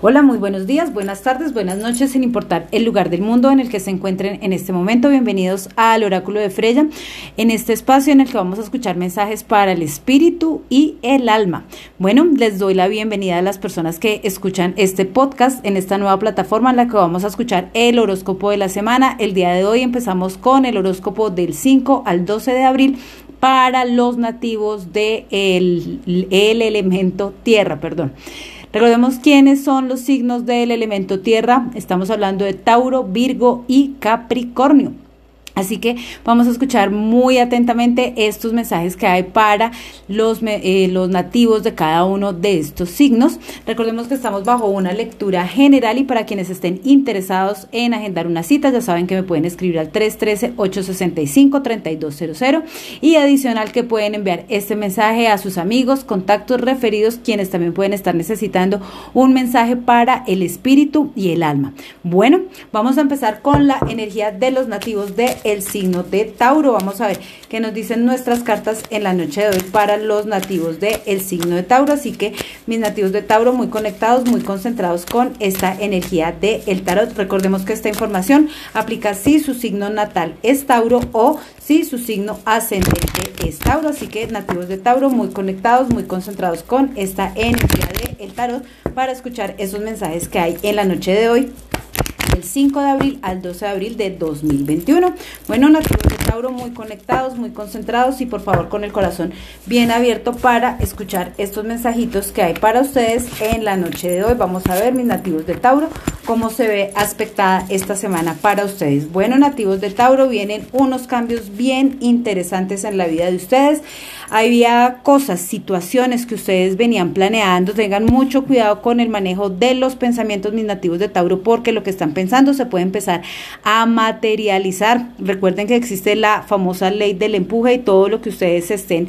Hola, muy buenos días, buenas tardes, buenas noches, sin importar el lugar del mundo en el que se encuentren en este momento. Bienvenidos al Oráculo de Freya, en este espacio en el que vamos a escuchar mensajes para el espíritu y el alma. Bueno, les doy la bienvenida a las personas que escuchan este podcast en esta nueva plataforma en la que vamos a escuchar el horóscopo de la semana. El día de hoy empezamos con el horóscopo del 5 al 12 de abril para los nativos del de el elemento tierra, perdón. Recordemos quiénes son los signos del elemento tierra. Estamos hablando de Tauro, Virgo y Capricornio. Así que vamos a escuchar muy atentamente estos mensajes que hay para los, eh, los nativos de cada uno de estos signos. Recordemos que estamos bajo una lectura general y para quienes estén interesados en agendar una cita, ya saben que me pueden escribir al 313-865-3200 y adicional que pueden enviar este mensaje a sus amigos, contactos referidos, quienes también pueden estar necesitando un mensaje para el espíritu y el alma. Bueno, vamos a empezar con la energía de los nativos de el signo de Tauro. Vamos a ver qué nos dicen nuestras cartas en la noche de hoy para los nativos del el signo de Tauro. Así que mis nativos de Tauro muy conectados, muy concentrados con esta energía del el tarot. Recordemos que esta información aplica si su signo natal es Tauro o si su signo ascendente es Tauro. Así que nativos de Tauro muy conectados, muy concentrados con esta energía del tarot para escuchar esos mensajes que hay en la noche de hoy del 5 de abril al 12 de abril de 2021. Bueno, nativos de Tauro, muy conectados, muy concentrados y por favor con el corazón bien abierto para escuchar estos mensajitos que hay para ustedes en la noche de hoy. Vamos a ver, mis nativos de Tauro, cómo se ve aspectada esta semana para ustedes. Bueno, nativos de Tauro, vienen unos cambios bien interesantes en la vida de ustedes. Había cosas, situaciones que ustedes venían planeando. Tengan mucho cuidado con el manejo de los pensamientos, mis nativos de Tauro, porque lo que están pensando se puede empezar a materializar. Recuerden que existe la famosa ley del empuje y todo lo que ustedes estén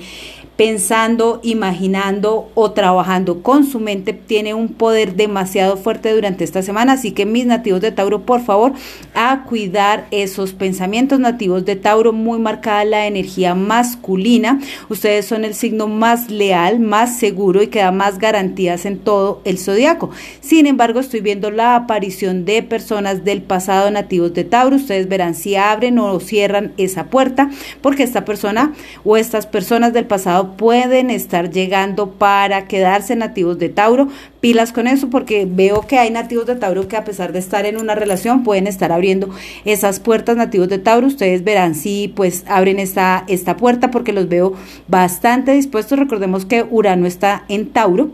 pensando, imaginando o trabajando con su mente tiene un poder demasiado fuerte durante esta semana. Así que mis nativos de Tauro, por favor, a cuidar esos pensamientos nativos de Tauro, muy marcada la energía masculina. Ustedes son el signo más leal, más seguro y que da más garantías en todo el zodiaco. Sin embargo, estoy viendo la aparición de personas del pasado nativos de Tauro. Ustedes verán si abren o cierran esa puerta, porque esta persona o estas personas del pasado pueden estar llegando para quedarse nativos de Tauro. Pilas con eso porque veo que hay nativos de Tauro que a pesar de estar en una relación pueden estar abriendo esas puertas nativos de Tauro. Ustedes verán si pues abren esta, esta puerta porque los veo bastante dispuestos. Recordemos que Urano está en Tauro.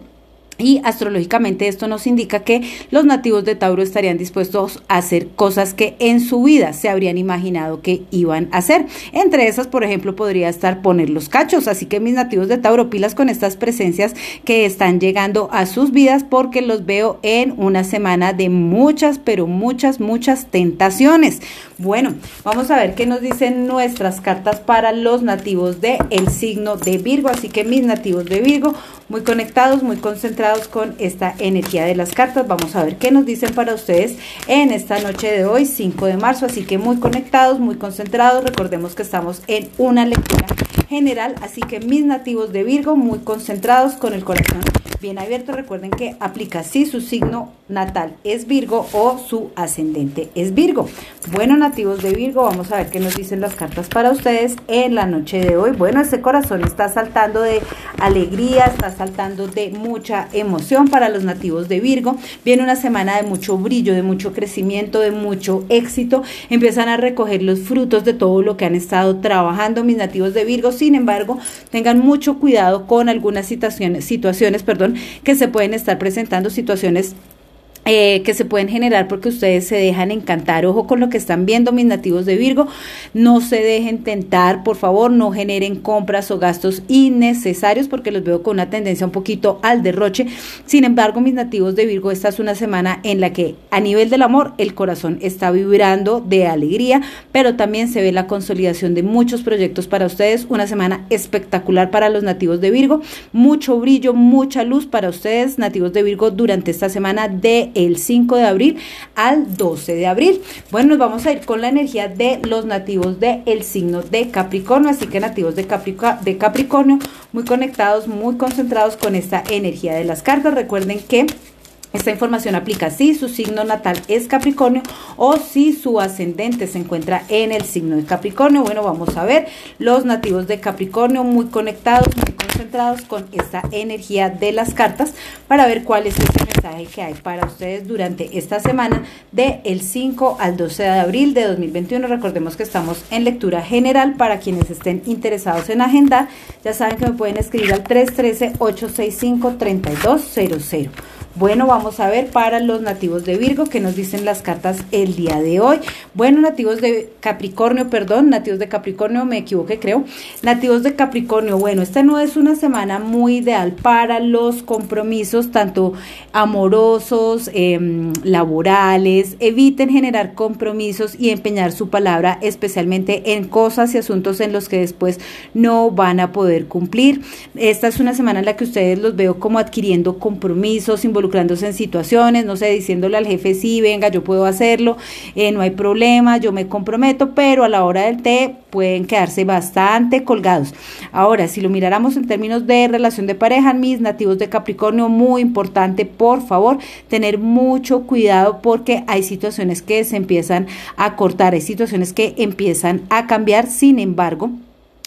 Y astrológicamente esto nos indica que los nativos de Tauro estarían dispuestos a hacer cosas que en su vida se habrían imaginado que iban a hacer. Entre esas, por ejemplo, podría estar poner los cachos. Así que mis nativos de Tauro, pilas con estas presencias que están llegando a sus vidas porque los veo en una semana de muchas, pero muchas, muchas tentaciones. Bueno, vamos a ver qué nos dicen nuestras cartas para los nativos de el signo de Virgo. Así que mis nativos de Virgo, muy conectados, muy concentrados con esta energía de las cartas. Vamos a ver qué nos dicen para ustedes en esta noche de hoy, 5 de marzo. Así que muy conectados, muy concentrados. Recordemos que estamos en una lectura general. Así que mis nativos de Virgo, muy concentrados con el corazón bien abierto. Recuerden que aplica si su signo natal es Virgo o su ascendente es Virgo. Bueno, nativos de Virgo, vamos a ver qué nos dicen las cartas para ustedes en la noche de hoy. Bueno, ese corazón está saltando de alegría, está saltando de mucha emoción para los nativos de Virgo. Viene una semana de mucho brillo, de mucho crecimiento, de mucho éxito. Empiezan a recoger los frutos de todo lo que han estado trabajando mis nativos de Virgo. Sin embargo, tengan mucho cuidado con algunas situaciones, situaciones, perdón, que se pueden estar presentando situaciones eh, que se pueden generar porque ustedes se dejan encantar. Ojo con lo que están viendo mis nativos de Virgo. No se dejen tentar, por favor, no generen compras o gastos innecesarios porque los veo con una tendencia un poquito al derroche. Sin embargo, mis nativos de Virgo, esta es una semana en la que a nivel del amor el corazón está vibrando de alegría, pero también se ve la consolidación de muchos proyectos para ustedes. Una semana espectacular para los nativos de Virgo. Mucho brillo, mucha luz para ustedes, nativos de Virgo, durante esta semana de el 5 de abril al 12 de abril. Bueno, nos vamos a ir con la energía de los nativos del el signo de Capricornio, así que nativos de, de Capricornio, muy conectados, muy concentrados con esta energía de las cartas. Recuerden que Esta información aplica si su signo natal es Capricornio o si su ascendente se encuentra en el signo de Capricornio. Bueno, vamos a ver los nativos de Capricornio muy conectados, muy concentrados con esta energía de las cartas para ver cuál es ese mensaje que hay para ustedes durante esta semana del el 5 al 12 de abril de 2021. Recordemos que estamos en lectura general para quienes estén interesados en agenda. Ya saben que me pueden escribir al 313-865-3200. Bueno, vamos a ver para los nativos de Virgo que nos dicen las cartas el día de hoy. Bueno, nativos de Capricornio, perdón, nativos de Capricornio, me equivoqué creo. Nativos de Capricornio, bueno, esta no es una semana muy ideal para los compromisos, tanto amorosos, em, laborales. Eviten generar compromisos y empeñar su palabra, especialmente en cosas y asuntos en los que después no van a poder cumplir. Esta es una semana en la que ustedes los veo como adquiriendo compromisos, involucrados involucrándose en situaciones, no sé, diciéndole al jefe, sí, venga, yo puedo hacerlo, eh, no hay problema, yo me comprometo, pero a la hora del té pueden quedarse bastante colgados. Ahora, si lo miráramos en términos de relación de pareja, mis nativos de Capricornio, muy importante, por favor, tener mucho cuidado porque hay situaciones que se empiezan a cortar, hay situaciones que empiezan a cambiar, sin embargo,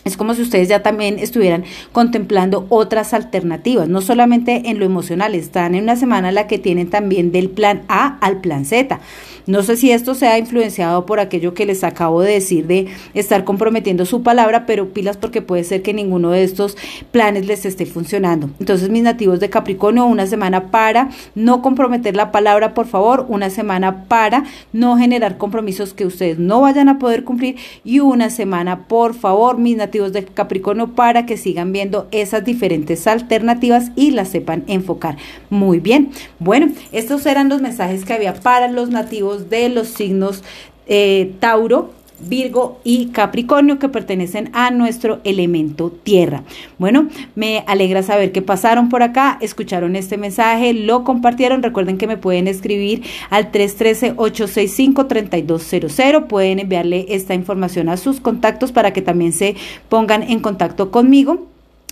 es como si ustedes ya también estuvieran contemplando otras alternativas, no solamente en lo emocional, están en una semana la que tienen también del plan A al plan Z. No sé si esto sea influenciado por aquello que les acabo de decir de estar comprometiendo su palabra, pero pilas porque puede ser que ninguno de estos planes les esté funcionando. Entonces, mis nativos de Capricornio, una semana para no comprometer la palabra, por favor, una semana para no generar compromisos que ustedes no vayan a poder cumplir y una semana, por favor, mis nativos de Capricornio, para que sigan viendo esas diferentes alternativas y las sepan enfocar. Muy bien. Bueno, estos eran los mensajes que había para los nativos de los signos eh, Tauro, Virgo y Capricornio que pertenecen a nuestro elemento tierra. Bueno, me alegra saber que pasaron por acá, escucharon este mensaje, lo compartieron. Recuerden que me pueden escribir al 313-865-3200. Pueden enviarle esta información a sus contactos para que también se pongan en contacto conmigo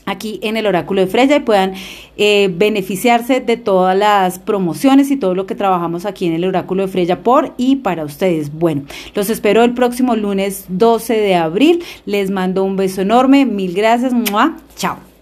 aquí en el oráculo de Freya y puedan eh, beneficiarse de todas las promociones y todo lo que trabajamos aquí en el oráculo de Freya por y para ustedes. Bueno, los espero el próximo lunes 12 de abril. Les mando un beso enorme. Mil gracias. Chao.